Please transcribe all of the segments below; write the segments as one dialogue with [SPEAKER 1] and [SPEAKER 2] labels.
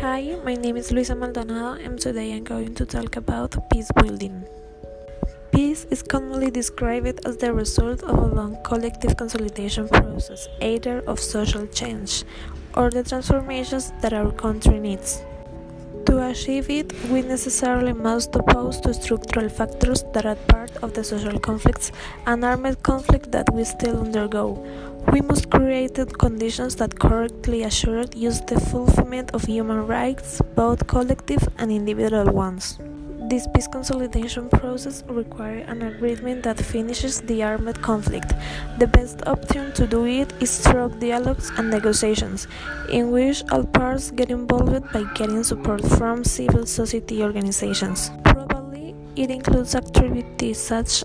[SPEAKER 1] Hi, my name is Luisa Maldonado, and today I'm going to talk about peace building. Peace is commonly described as the result of a long collective consolidation process, either of social change or the transformations that our country needs. To achieve it, we necessarily must oppose to structural factors that are part of the social conflicts and armed conflict that we still undergo. We must create conditions that correctly assure use the fulfillment of human rights, both collective and individual ones. This peace consolidation process requires an agreement that finishes the armed conflict. The best option to do it is through dialogues and negotiations, in which all parts get involved by getting support from civil society organizations. Probably it includes activities such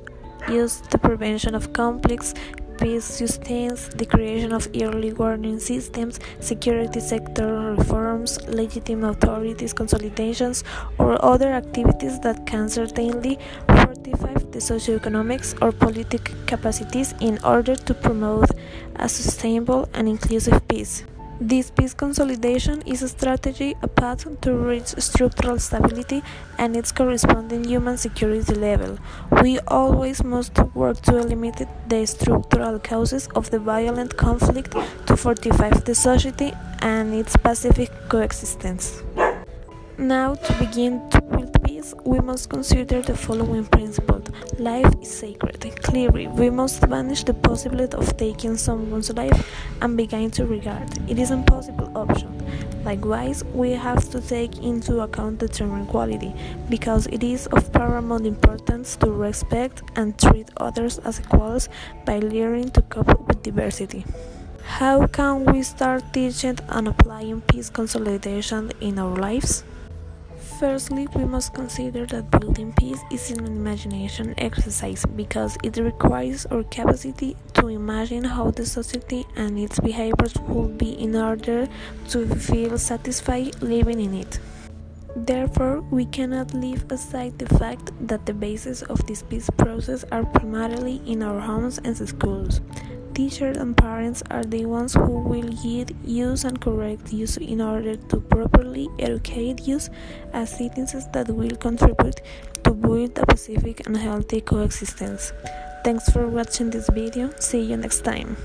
[SPEAKER 1] as the prevention of conflicts, peace sustains the creation of early warning systems, security sector reforms, legitimate authorities consolidations, or other activities that can certainly fortify the socioeconomics or political capacities in order to promote a sustainable and inclusive peace. This peace consolidation is a strategy, a path to reach structural stability and its corresponding human security level. We always must work to eliminate the structural causes of the violent conflict to fortify the society and its pacific coexistence. Now, to begin to we must consider the following principles. Life is sacred. Clearly, we must banish the possibility of taking someone's life and begin to regard it is an impossible option. Likewise, we have to take into account the term equality, because it is of paramount importance to respect and treat others as equals by learning to cope with diversity. How can we start teaching and applying peace consolidation in our lives? Firstly, we must consider that building peace is an imagination exercise because it requires our capacity to imagine how the society and its behaviors would be in order to feel satisfied living in it. Therefore, we cannot leave aside the fact that the basis of this peace process are primarily in our homes and schools. Teachers and parents are the ones who will guide use and correct use in order to properly educate use as citizens that will contribute to build a pacific and healthy coexistence. Thanks for watching this video. See you next time.